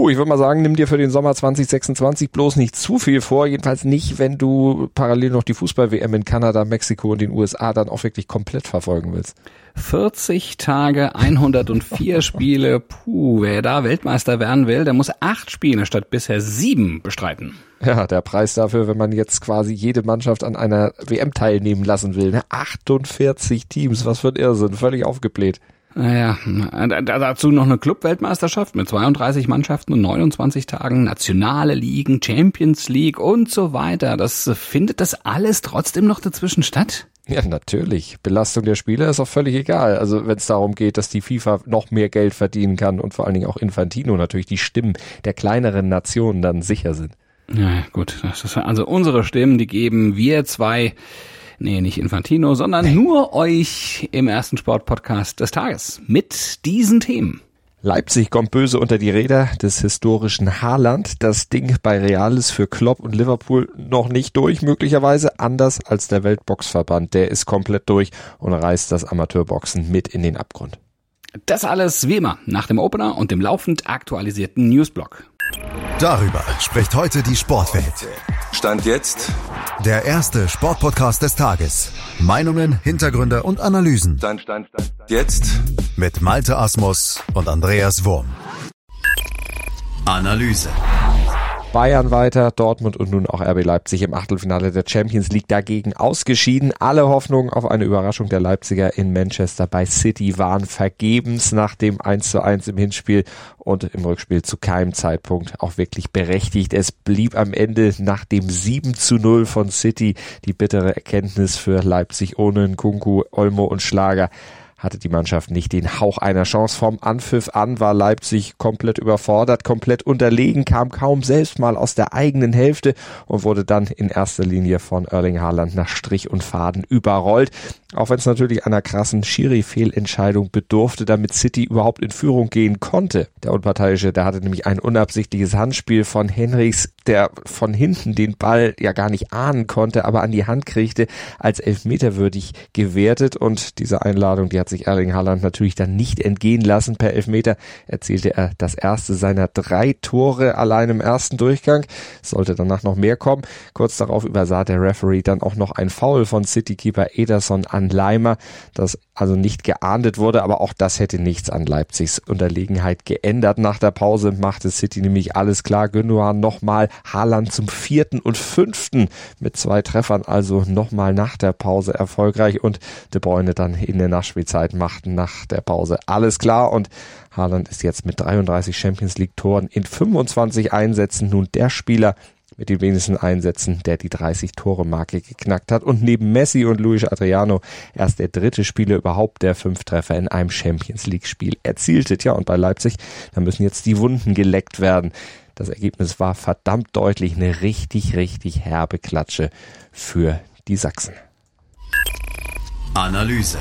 Puh, ich würde mal sagen, nimm dir für den Sommer 2026 bloß nicht zu viel vor. Jedenfalls nicht, wenn du parallel noch die Fußball-WM in Kanada, Mexiko und den USA dann auch wirklich komplett verfolgen willst. 40 Tage, 104 Spiele. Puh, wer da Weltmeister werden will, der muss acht Spiele statt bisher sieben bestreiten. Ja, der Preis dafür, wenn man jetzt quasi jede Mannschaft an einer WM teilnehmen lassen will. Ne? 48 Teams, was für ein Irrsinn, völlig aufgebläht. Naja, dazu noch eine Club-Weltmeisterschaft mit 32 Mannschaften und 29 Tagen, nationale Ligen, Champions League und so weiter. Das findet das alles trotzdem noch dazwischen statt? Ja, natürlich. Belastung der Spieler ist auch völlig egal. Also wenn es darum geht, dass die FIFA noch mehr Geld verdienen kann und vor allen Dingen auch Infantino natürlich die Stimmen der kleineren Nationen dann sicher sind. Ja, gut. Also unsere Stimmen, die geben wir zwei nee, nicht Infantino, sondern nur euch im ersten Sportpodcast des Tages mit diesen Themen. Leipzig kommt böse unter die Räder des historischen Haaland. Das Ding bei Real ist für Klopp und Liverpool noch nicht durch, möglicherweise anders als der Weltboxverband. Der ist komplett durch und reißt das Amateurboxen mit in den Abgrund. Das alles wie immer nach dem Opener und dem laufend aktualisierten Newsblock. Darüber spricht heute die Sportwelt. Stand jetzt. Der erste Sportpodcast des Tages. Meinungen, Hintergründe und Analysen. Stand, stand, stand. Jetzt. Mit Malte Asmus und Andreas Wurm. Analyse. Bayern weiter, Dortmund und nun auch RB Leipzig im Achtelfinale der Champions League dagegen ausgeschieden. Alle Hoffnungen auf eine Überraschung der Leipziger in Manchester bei City waren vergebens nach dem 1 zu 1 im Hinspiel und im Rückspiel zu keinem Zeitpunkt auch wirklich berechtigt. Es blieb am Ende nach dem 7 zu 0 von City die bittere Erkenntnis für Leipzig ohne Nkunku, Olmo und Schlager hatte die Mannschaft nicht den Hauch einer Chance. Vom Anpfiff an war Leipzig komplett überfordert, komplett unterlegen, kam kaum selbst mal aus der eigenen Hälfte und wurde dann in erster Linie von Erling Haaland nach Strich und Faden überrollt. Auch wenn es natürlich einer krassen Schiri-Fehlentscheidung bedurfte, damit City überhaupt in Führung gehen konnte. Der Unparteiische, der hatte nämlich ein unabsichtliches Handspiel von Henrichs, der von hinten den Ball ja gar nicht ahnen konnte, aber an die Hand kriegte, als elfmeterwürdig gewertet und diese Einladung, die hat sich Erling Haaland natürlich dann nicht entgehen lassen. Per Elfmeter erzielte er das erste seiner drei Tore allein im ersten Durchgang. Sollte danach noch mehr kommen. Kurz darauf übersah der Referee dann auch noch ein Foul von Citykeeper Ederson an Leimer, das also nicht geahndet wurde, aber auch das hätte nichts an Leipzigs Unterlegenheit geändert. Nach der Pause machte City nämlich alles klar. Gündogan nochmal, Haaland zum vierten und fünften mit zwei Treffern, also nochmal nach der Pause erfolgreich. Und De Bruyne dann in der Nachspielzeit machten nach der Pause alles klar. Und Haaland ist jetzt mit 33 Champions League Toren in 25 Einsätzen nun der Spieler, mit den wenigsten Einsätzen, der die 30-Tore-Marke geknackt hat und neben Messi und Luis Adriano erst der dritte Spieler überhaupt, der fünf Treffer in einem Champions League-Spiel erzielte. Tja, und bei Leipzig, da müssen jetzt die Wunden geleckt werden. Das Ergebnis war verdammt deutlich eine richtig, richtig herbe Klatsche für die Sachsen. Analyse.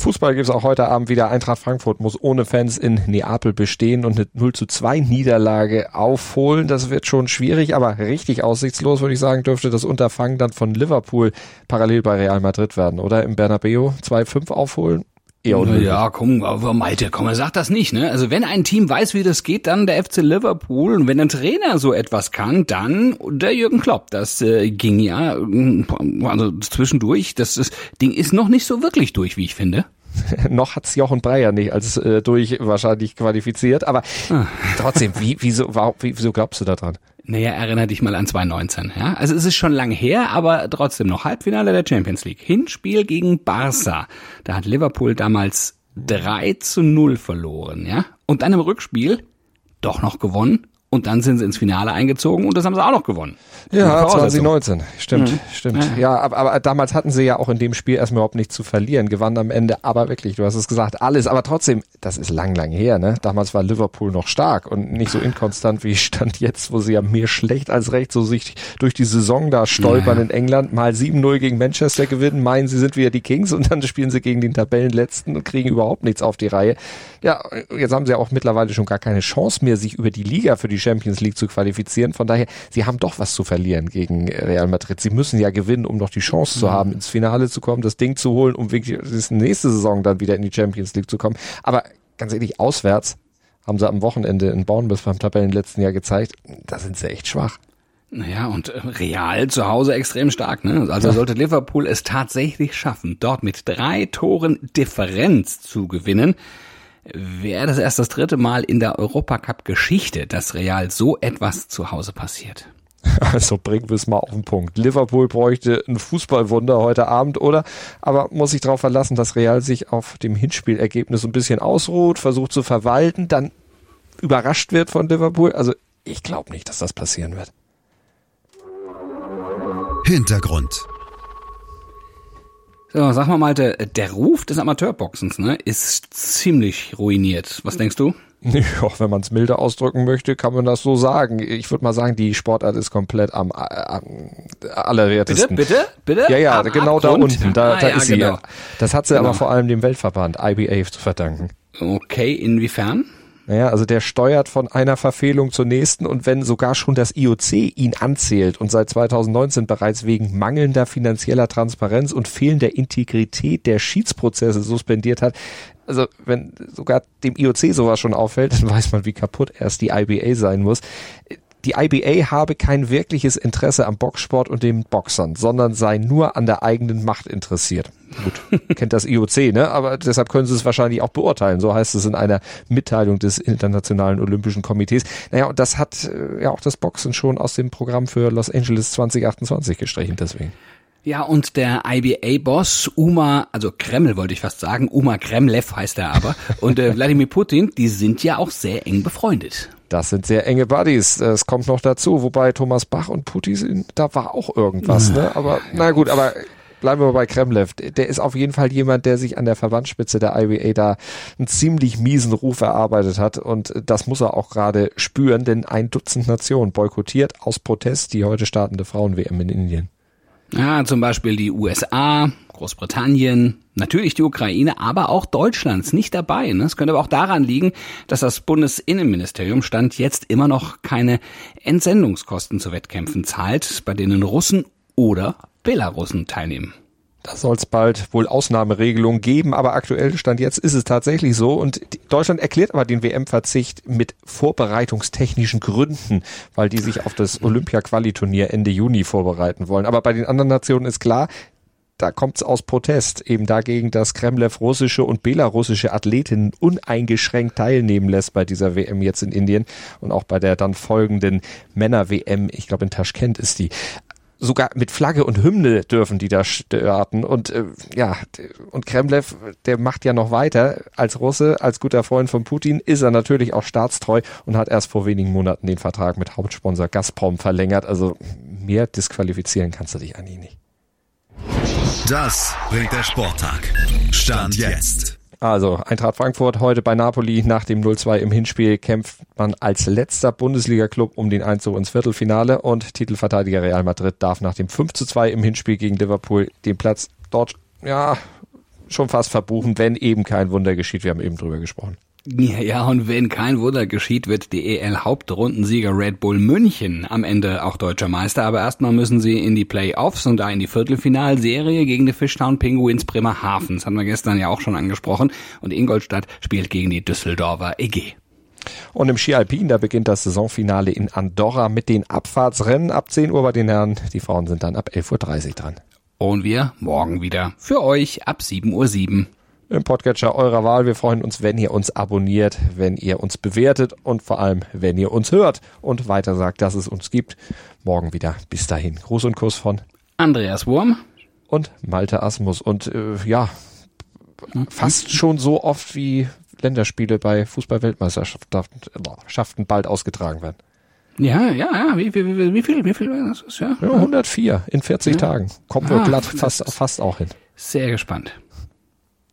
Fußball gibt es auch heute Abend wieder. Eintracht Frankfurt muss ohne Fans in Neapel bestehen und eine 0 zu 2 Niederlage aufholen. Das wird schon schwierig, aber richtig aussichtslos, würde ich sagen, dürfte das Unterfangen dann von Liverpool parallel bei Real Madrid werden, oder? Im Bernabeu 2-5 aufholen? Eher Ja, komm, aber Malte, komm, sag das nicht, ne? Also wenn ein Team weiß, wie das geht, dann der FC Liverpool. Und wenn ein Trainer so etwas kann, dann der Jürgen Klopp. Das äh, ging ja, also zwischendurch, das, das Ding ist noch nicht so wirklich durch, wie ich finde. noch hat's Jochen Breyer nicht als äh, durch wahrscheinlich qualifiziert, aber ah. trotzdem, wie, wieso, warum, wieso glaubst du da dran? Naja, erinnere dich mal an 2019. Ja? Also es ist schon lang her, aber trotzdem noch Halbfinale der Champions League. Hinspiel gegen Barca. Da hat Liverpool damals 3 zu 0 verloren. ja. Und dann im Rückspiel doch noch gewonnen und dann sind sie ins Finale eingezogen und das haben sie auch noch gewonnen. Ja, 2019. Stimmt, mhm. stimmt. Ja, ja aber, aber, damals hatten sie ja auch in dem Spiel erstmal überhaupt nichts zu verlieren, gewannen am Ende, aber wirklich, du hast es gesagt, alles. Aber trotzdem, das ist lang, lang her, ne? Damals war Liverpool noch stark und nicht so inkonstant wie Stand jetzt, wo sie ja mehr schlecht als recht so sich durch die Saison da stolpern ja. in England, mal 7-0 gegen Manchester gewinnen, meinen, sie sind wieder die Kings und dann spielen sie gegen den Tabellenletzten und kriegen überhaupt nichts auf die Reihe. Ja, jetzt haben sie auch mittlerweile schon gar keine Chance mehr, sich über die Liga für die Champions League zu qualifizieren. Von daher, sie haben doch was zu verlieren gegen Real Madrid. Sie müssen ja gewinnen, um noch die Chance zu mhm. haben, ins Finale zu kommen, das Ding zu holen, um wirklich nächste Saison dann wieder in die Champions League zu kommen. Aber ganz ehrlich, auswärts Haben sie am Wochenende in Bournemouth beim Tabellenletzten Jahr gezeigt. Da sind sie echt schwach. Naja, und äh, Real zu Hause extrem stark. Ne? Also sollte Liverpool es tatsächlich schaffen, dort mit drei Toren Differenz zu gewinnen, wäre das erst das dritte Mal in der Europacup-Geschichte, dass Real so etwas zu Hause passiert. Also bringen wir es mal auf den Punkt. Liverpool bräuchte ein Fußballwunder heute Abend, oder? Aber muss sich darauf verlassen, dass Real sich auf dem Hinspielergebnis ein bisschen ausruht, versucht zu verwalten, dann überrascht wird von Liverpool? Also ich glaube nicht, dass das passieren wird. Hintergrund. So, sag mal, Malte, der Ruf des Amateurboxens ne, ist ziemlich ruiniert. Was denkst du? Ja, wenn man es milde ausdrücken möchte, kann man das so sagen. Ich würde mal sagen, die Sportart ist komplett am, am allerwertesten. Bitte, bitte, bitte? Ja, ja, Am genau Abgrund? da unten. Da, Ah, da ja, ist sie. genau. Ja. Das hat sie Genau. aber vor allem dem Weltverband IBA zu verdanken. Okay, inwiefern? Naja, also der steuert von einer Verfehlung zur nächsten und wenn sogar schon das IOC ihn anzählt und seit 2019 bereits wegen mangelnder finanzieller Transparenz und fehlender Integrität der Schiedsprozesse suspendiert hat, also wenn sogar dem IOC sowas schon auffällt, dann weiß man, wie kaputt erst die IBA sein muss. Die IBA habe kein wirkliches Interesse am Boxsport und den Boxern, sondern sei nur an der eigenen Macht interessiert. Gut, kennt das IOC, ne? Aber deshalb können sie es wahrscheinlich auch beurteilen. So heißt es in einer Mitteilung des Internationalen Olympischen Komitees. Naja, und das hat äh, ja auch das Boxen schon aus dem Programm für Los Angeles 2028 gestrichen, deswegen. Ja, und der IBA-Boss Uma, also Kreml wollte ich fast sagen, Uma Kremlev heißt er aber, und äh, Wladimir Putin, die sind ja auch sehr eng befreundet. Das sind sehr enge Buddies. Es kommt noch dazu, wobei Thomas Bach und Putin, da war auch irgendwas, ne? Aber na gut, aber bleiben wir bei Kremlev. Der ist auf jeden Fall jemand, der sich an der Verbandsspitze der IBA da einen ziemlich miesen Ruf erarbeitet hat und das muss er auch gerade spüren, denn ein Dutzend Nationen boykottiert aus Protest die heute startende Frauen-WM in Indien. Ja, zum Beispiel die USA, Großbritannien, natürlich die Ukraine, aber auch Deutschlands nicht dabei. Ne? Es könnte aber auch daran liegen, dass das Bundesinnenministerium Stand jetzt immer noch keine Entsendungskosten zu Wettkämpfen zahlt, bei denen Russen oder Belarussen teilnehmen. Da soll es bald wohl Ausnahmeregelungen geben, aber aktuell Stand jetzt ist es tatsächlich so. Und Deutschland erklärt aber den WM-Verzicht mit vorbereitungstechnischen Gründen, weil die sich auf das Olympia-Quali-Turnier Ende Juni vorbereiten wollen. Aber bei den anderen Nationen ist klar, da kommt es aus Protest eben dagegen, dass Kremlev russische und belarussische Athletinnen uneingeschränkt teilnehmen lässt bei dieser WM jetzt in Indien und auch bei der dann folgenden Männer-WM, ich glaube in Taschkent ist die sogar mit Flagge und Hymne dürfen die da starten und äh, ja und Kremlev der macht ja noch weiter als Russe als guter Freund von Putin ist er natürlich auch staatstreu und hat erst vor wenigen Monaten den Vertrag mit Hauptsponsor Gazprom verlängert also mehr disqualifizieren kannst du dich eigentlich nicht Das bringt der Sporttag. Stand jetzt. Also Eintracht Frankfurt heute bei Napoli nach dem 0-2 im Hinspiel kämpft man als letzter Bundesliga-Club um den Einzug ins Viertelfinale und Titelverteidiger Real Madrid darf nach dem 5-2 im Hinspiel gegen Liverpool den Platz dort ja schon fast verbuchen, wenn eben kein Wunder geschieht. Wir haben eben drüber gesprochen. Ja, und wenn kein Wunder geschieht, wird die EL-Hauptrundensieger Red Bull München am Ende auch deutscher Meister. Aber erstmal müssen sie in die Playoffs und da in die Viertelfinalserie gegen die Fishtown Penguins Bremerhaven. Das hatten wir gestern ja auch schon angesprochen. Und Ingolstadt spielt gegen die Düsseldorfer EG. Und im Ski Alpin, da beginnt das Saisonfinale in Andorra mit den Abfahrtsrennen ab 10 Uhr bei den Herren. Die Frauen sind dann ab 11.30 Uhr dran. Und wir morgen wieder für euch ab 7.07 Uhr. Im Podcatcher eurer Wahl. Wir freuen uns, wenn ihr uns abonniert, wenn ihr uns bewertet und vor allem, wenn ihr uns hört und weiter sagt, dass es uns gibt. Morgen wieder. Bis dahin. Gruß und Kuss von Andreas Wurm. und Malte Asmus. Und äh, ja, fast schon so oft wie Länderspiele bei Fußball-Weltmeisterschaften bald ausgetragen werden. Ja, ja, ja. Wie, wie, wie, wie viel, wie viel das? Ja, Ja, 104 in 40 Tagen. Kommen wir Ah, glatt fast, fast auch hin. Sehr gespannt.